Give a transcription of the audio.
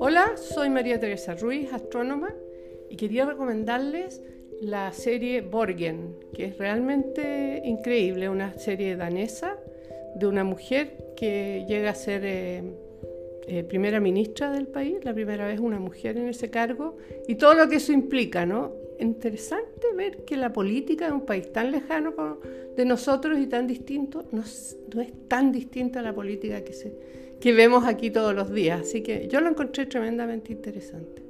Hola, soy María Teresa Ruiz, astrónoma, y quería recomendarles la serie Borgen, que es realmente increíble, una serie danesa de una mujer que llega a ser eh, eh, primera ministra del país, la primera vez una mujer en ese cargo, y todo lo que eso implica, ¿no? Interesante ver que la política de un país tan lejano de nosotros y tan distinto no, no es tan distinta a la política que, se, que vemos aquí todos los días. Así que yo lo encontré tremendamente interesante.